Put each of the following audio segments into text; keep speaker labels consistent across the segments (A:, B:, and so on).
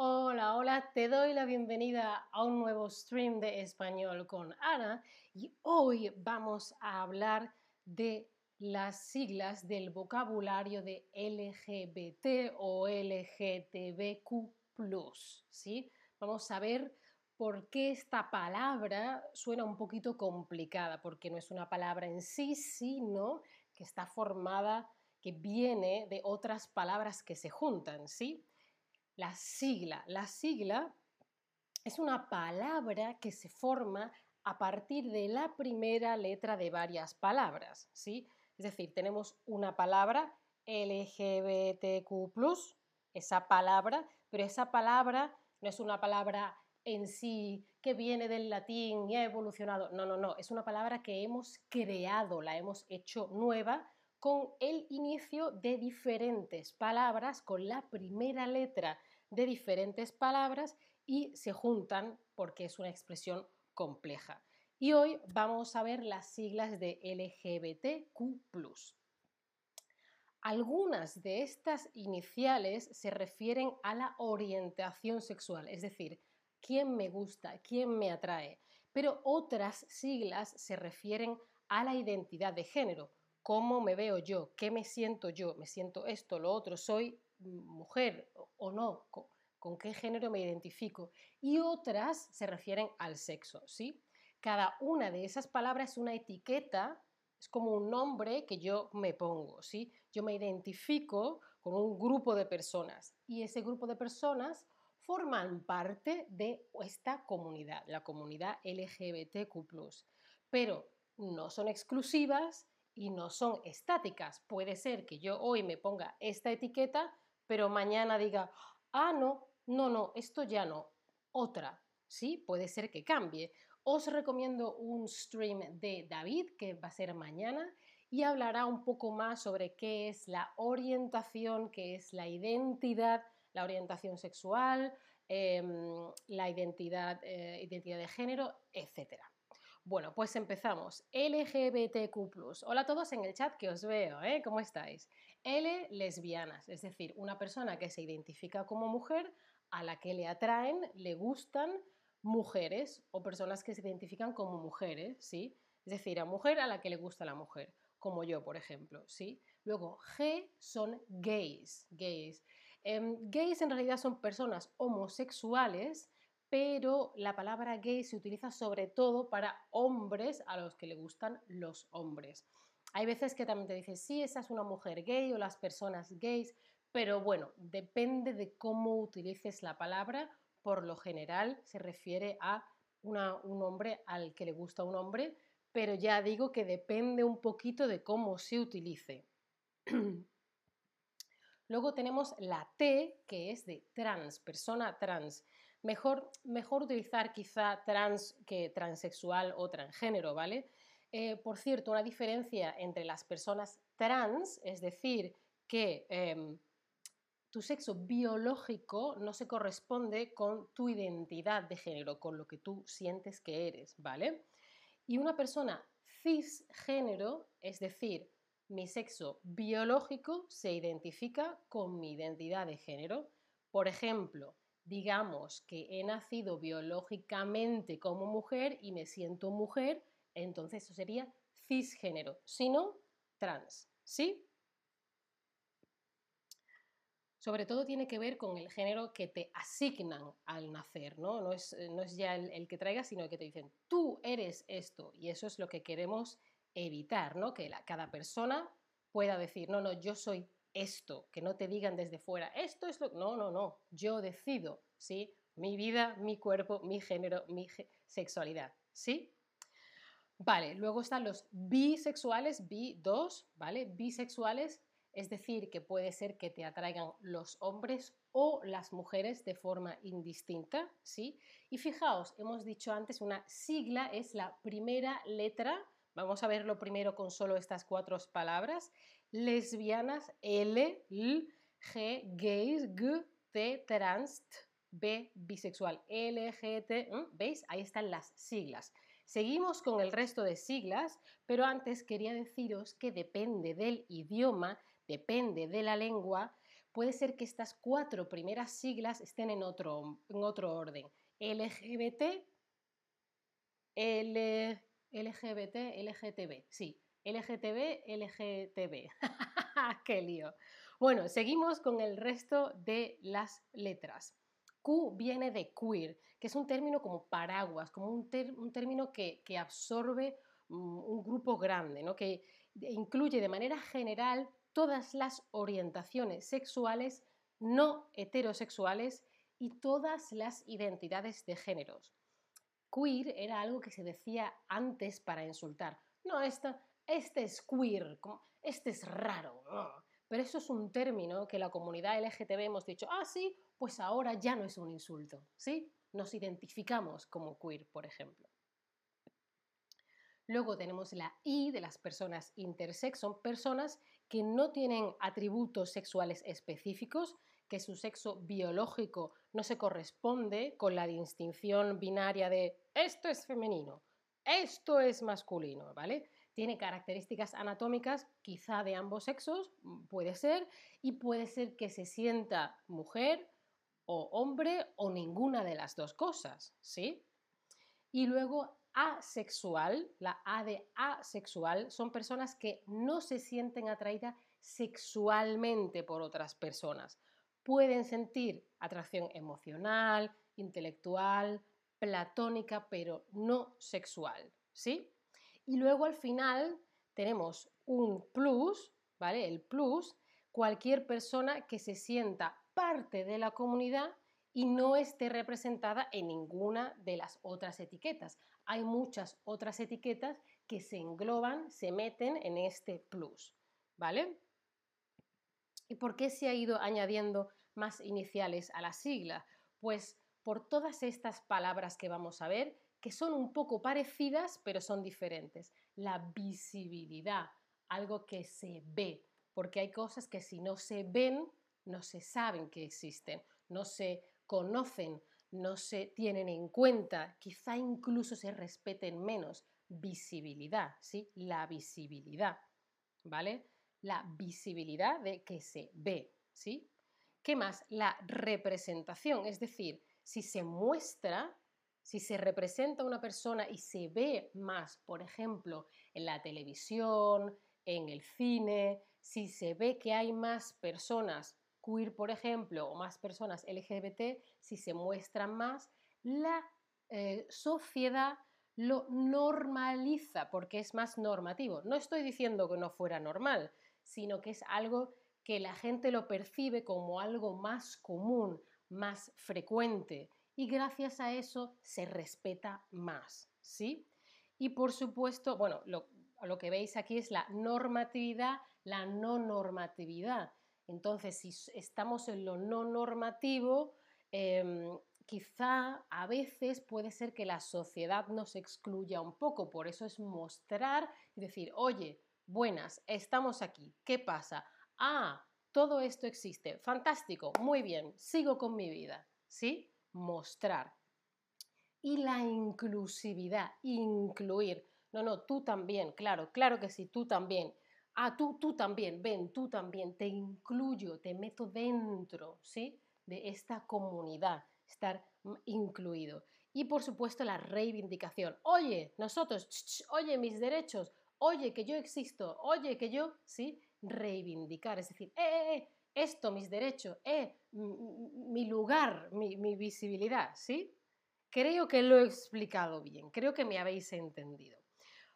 A: Hola, hola, te doy la bienvenida a un nuevo stream de español con Ana y hoy vamos a hablar de las siglas del vocabulario de LGBT o LGTBQ+, ¿sí? Vamos a ver por qué esta palabra suena un poquito complicada, porque no es una palabra en sí, sino que está formada, que viene de otras palabras que se juntan, ¿sí? La sigla. La sigla es una palabra que se forma a partir de la primera letra de varias palabras, ¿sí? Es decir, tenemos una palabra LGBTQ+, esa palabra, pero esa palabra no es una palabra en sí que viene del latín y ha evolucionado. No, no, no, es una palabra que hemos creado, la hemos hecho nueva con el inicio de diferentes palabras, con la primera letra de diferentes palabras y se juntan porque es una expresión compleja. Y hoy vamos a ver las siglas de LGBTQ. Algunas de estas iniciales se refieren a la orientación sexual, es decir, quién me gusta, quién me atrae, pero otras siglas se refieren a la identidad de género, cómo me veo yo, qué me siento yo, me siento esto, lo otro, soy mujer o no, con, qué género me identifico. Y otras se refieren al sexo, ¿sí? Cada una de esas palabras es una etiqueta, es como un nombre que yo me pongo, ¿sí? Yo me identifico con un grupo de personas y ese grupo de personas forman parte de esta comunidad, la comunidad LGBTQ+. Pero no son exclusivas y no son estáticas. Puede ser que yo hoy me ponga esta etiqueta, pero mañana diga, ah, no, no, no, esto ya no, otra, ¿sí? Puede ser que cambie. Os recomiendo un stream de David que va a ser mañana y hablará un poco más sobre qué es la orientación, qué es la identidad, la orientación sexual, em, la identidad, eh, identidad de género, etc. Bueno, pues empezamos. LGBTQ. Hola a todos en el chat que os veo, ¿eh? ¿Cómo estáis? L, lesbianas, es decir, una persona que se identifica como mujer a la que le atraen, le gustan mujeres o personas que se identifican como mujeres, ¿sí? Es decir, a mujer a la que le gusta la mujer, como yo, por ejemplo, ¿sí? Luego, G son gays, gays. Em, gays en realidad son personas homosexuales pero la palabra gay se utiliza sobre todo para hombres a los que le gustan los hombres. Hay veces que también te dicen, sí, esa es una mujer gay o las personas gays, pero bueno, depende de cómo utilices la palabra. Por lo general se refiere a un hombre al que le gusta un hombre, pero ya digo que depende un poquito de cómo se utilice. Luego tenemos la T, que es de trans, persona trans. Mejor, mejor utilizar quizá trans que transexual o transgénero, ¿vale? Eh, por cierto, una diferencia entre las personas trans, es decir, que em, tu sexo biológico no se corresponde con tu identidad de género, con lo que tú sientes que eres, ¿vale? Y una persona cisgénero, es decir, mi sexo biológico se identifica con mi identidad de género. Por ejemplo, digamos que he nacido biológicamente como mujer y me siento mujer, entonces eso sería cisgénero, si no, trans, ¿sí? Sobre todo tiene que ver con el género que te asignan al nacer, ¿no? No es, es ya el, que traigas, sino que te dicen, tú eres esto, y eso es lo que queremos evitar, ¿no? Que cada persona pueda decir, no, no, yo soy esto, que no te digan desde fuera, esto es lo... No, no, no, yo decido, ¿sí? Mi vida, mi cuerpo, mi género, mi sexualidad, ¿sí? Vale, luego están los bisexuales, bi2, ¿vale? Bisexuales, es decir, que puede ser que te atraigan los hombres o las mujeres de forma indistinta, ¿sí? Y fijaos, hemos dicho antes, una sigla es la primera letra, vamos a verlo primero con solo estas cuatro palabras, lesbianas, L, L, G, gays, G, T, trans, B, bisexual, L, G, T, ¿veis? Ahí están las siglas. Seguimos con el resto de siglas, pero antes quería deciros que depende del idioma, depende de la lengua, puede ser que estas cuatro primeras siglas estén en otro, en otro orden. LGBT, LGBT, LGTB, sí, LGTB, LGTB. ¡Qué lío! Bueno, seguimos con el resto de las letras. Q viene de queer, que es un término como paraguas, como un, término que, absorbe mm, un grupo grande, ¿no? que incluye de manera general todas las orientaciones sexuales no heterosexuales y todas las identidades de géneros. Queer era algo que se decía antes para insultar. No, este es queer, este es raro. Pero eso es un término que la comunidad LGTB hemos dicho, ah, sí, pues ahora ya no es un insulto, ¿sí? Nos identificamos como queer, por ejemplo. Luego tenemos la I de las personas intersex, son personas que no tienen atributos sexuales específicos, que su sexo biológico no se corresponde con la distinción binaria de esto es femenino, esto es masculino, ¿vale? Tiene características anatómicas quizá de ambos sexos, puede ser, y puede ser que se sienta mujer o hombre o ninguna de las dos cosas, ¿sí? Y luego asexual, la A de asexual, son personas que no se sienten atraídas sexualmente por otras personas. Pueden sentir atracción emocional, intelectual, platónica, pero no sexual, ¿sí? Y luego al final tenemos un plus, ¿vale? El plus, cualquier persona que se sienta parte de la comunidad y no esté representada en ninguna de las otras etiquetas hay muchas otras etiquetas que se engloban, se meten en este plus, ¿vale? ¿Y por qué se ha ido añadiendo más iniciales a la sigla? Pues por todas estas palabras que vamos a ver, que son un poco parecidas, pero son diferentes. La visibilidad, algo que se ve, porque hay cosas que si no se ven, no se saben que existen, no se conocen, no se tienen en cuenta, quizá incluso se respeten menos. Visibilidad, ¿sí? La visibilidad, ¿vale? La visibilidad de que se ve, ¿sí? ¿Qué más? La representación, es decir, si se muestra, si se representa una persona y se ve más, por ejemplo, en la televisión, en el cine, si se ve que hay más personas queer, por ejemplo, o más personas LGBT, si se muestran más, la eh, sociedad lo normaliza porque es más normativo. No estoy diciendo que no fuera normal, sino que es algo que la gente lo percibe como algo más común, más frecuente y gracias a eso se respeta más, ¿sí? Y por supuesto, bueno, lo, que veis aquí es la normatividad, la no normatividad. Entonces, si estamos en lo no normativo, em, quizá a veces puede ser que la sociedad nos excluya un poco. Por eso es mostrar y decir, oye, buenas, estamos aquí, ¿qué pasa? Ah, todo esto existe, fantástico, muy bien, sigo con mi vida, ¿sí? Mostrar. Y la inclusividad, incluir. No, no, tú también, claro, claro que sí, tú también ah, tú, tú también, ven, tú también, te incluyo, te meto dentro, ¿sí? De esta comunidad, estar incluido. Y por supuesto la reivindicación. Oye, nosotros, oye, mis derechos, oye, que yo existo, oye, que yo, ¿sí? Reivindicar, es decir, eh, eh, eh esto, mis derechos, eh, mi lugar, mi, mi visibilidad, ¿sí? Creo que lo he explicado bien, creo que me habéis entendido.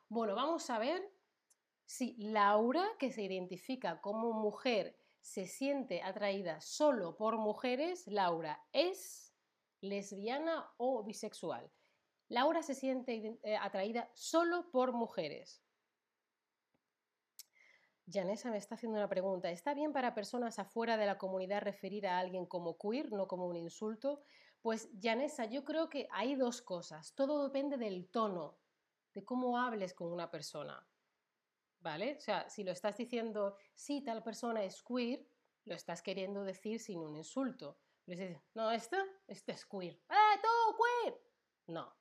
A: Bueno, vamos a ver si Laura, que se identifica como mujer, se siente atraída solo por mujeres, Laura es lesbiana o bisexual. Laura se siente eh, atraída solo por mujeres. Janessa me está haciendo una pregunta. ¿Está bien para personas afuera de la comunidad referir a alguien como queer, no como un insulto? Pues, Janessa, yo creo que hay dos cosas. Todo depende del tono, de cómo hables con una persona. ¿vale? O sea, si lo estás diciendo, sí, tal persona es queer, lo estás queriendo decir sin un insulto. no, esto, este es queer. ¡Eh, tú, queer! No.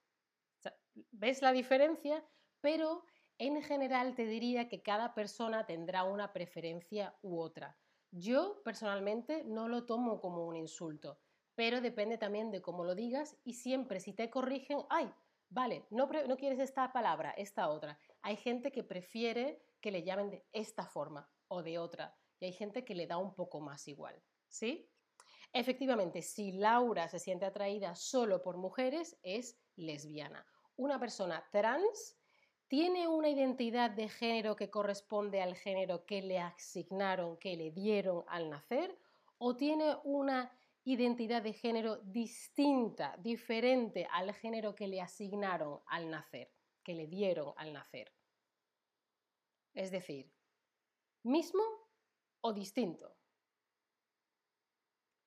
A: ¿Ves la diferencia? Pero en general te diría que cada persona tendrá una preferencia u otra. Yo personalmente no lo tomo como un insulto, pero depende también de cómo lo digas y siempre si te corrigen, ay, vale, no, no quieres esta palabra, esta otra. Hay gente que prefiere que le llamen de esta forma o de otra y hay gente que le da un poco más igual, ¿sí? Efectivamente, si Laura se siente atraída solo por mujeres, es lesbiana. Una persona trans tiene una identidad de género que corresponde al género que le asignaron, que le dieron al nacer, o tiene una identidad de género distinta, diferente al género que le asignaron al nacer, que le dieron al nacer. Es decir, mismo o distinto.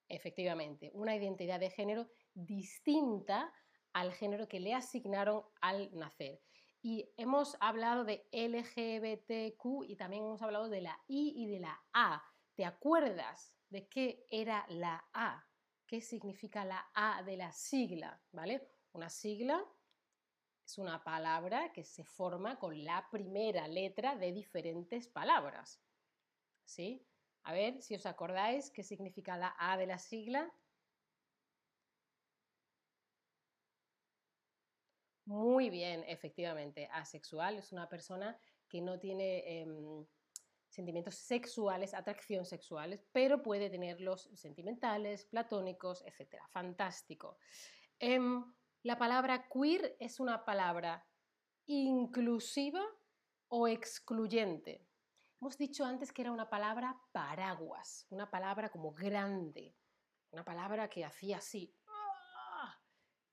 A: Efectivamente, una identidad de género distinta al género que le asignaron al nacer. Y hemos hablado de LGBTQ y también hemos hablado de la I y de la A. ¿Te acuerdas de qué era la A? ¿Qué significa la A de la sigla? ¿Vale? Una sigla es una palabra que se forma con la primera letra de diferentes palabras. ¿Sí? A ver si os acordáis qué significa la A de la sigla. Muy bien, efectivamente, asexual es una persona que no tiene em, sentimientos sexuales, atracción sexuales, pero puede tenerlos sentimentales, platónicos, etc. Fantástico. Em, la palabra queer es una palabra inclusiva o excluyente. Hemos dicho antes que era una palabra paraguas, una palabra como grande, una palabra que hacía así,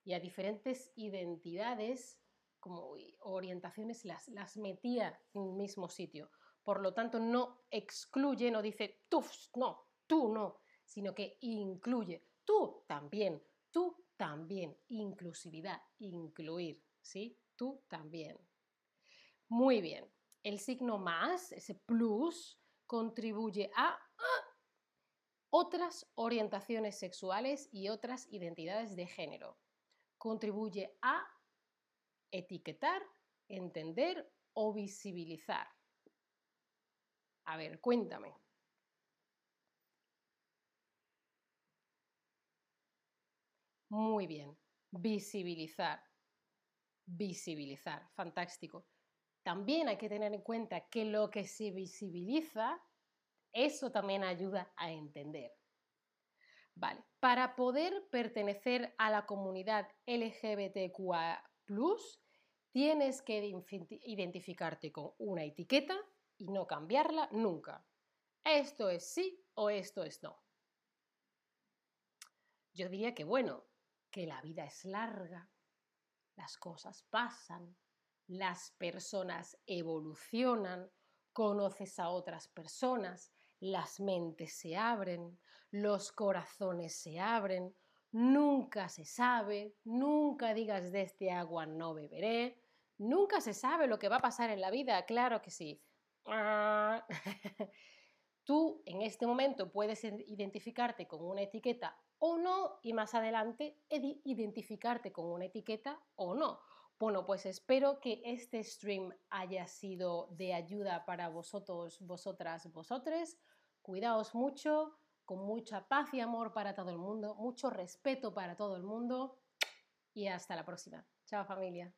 A: y a diferentes identidades como orientaciones las, las metía en el mismo sitio. Por lo tanto, no excluye, no dice tú, no, tú no, sino que incluye tú también, tú también, inclusividad, incluir, ¿sí? Tú también. Muy bien, el signo más, ese plus, contribuye a otras orientaciones sexuales y otras identidades de género contribuye a etiquetar, entender o visibilizar. A ver, cuéntame. Muy bien, visibilizar. Visibilizar, fantástico. También hay que tener en cuenta que lo que se visibiliza, eso también ayuda a entender. Para poder pertenecer a la comunidad LGBTQA, tienes que identificarte con una etiqueta y no cambiarla nunca. Esto es sí o esto es no. Yo diría que bueno, que la vida es larga, las cosas pasan, las personas evolucionan, conoces a otras personas, las mentes se abren, los corazones se abren, nunca se sabe, nunca digas de este agua no beberé, nunca se sabe lo que va a pasar en la vida, claro que sí. Tú en este momento puedes identificarte con una etiqueta o no y más adelante identificarte con una etiqueta o no. Bueno, pues espero que este stream haya sido de ayuda para vosotros, vosotras, vosotres. Cuidaos mucho, mucha paz y amor para todo el mundo, mucho respeto para todo el mundo y hasta la próxima. Chao familia.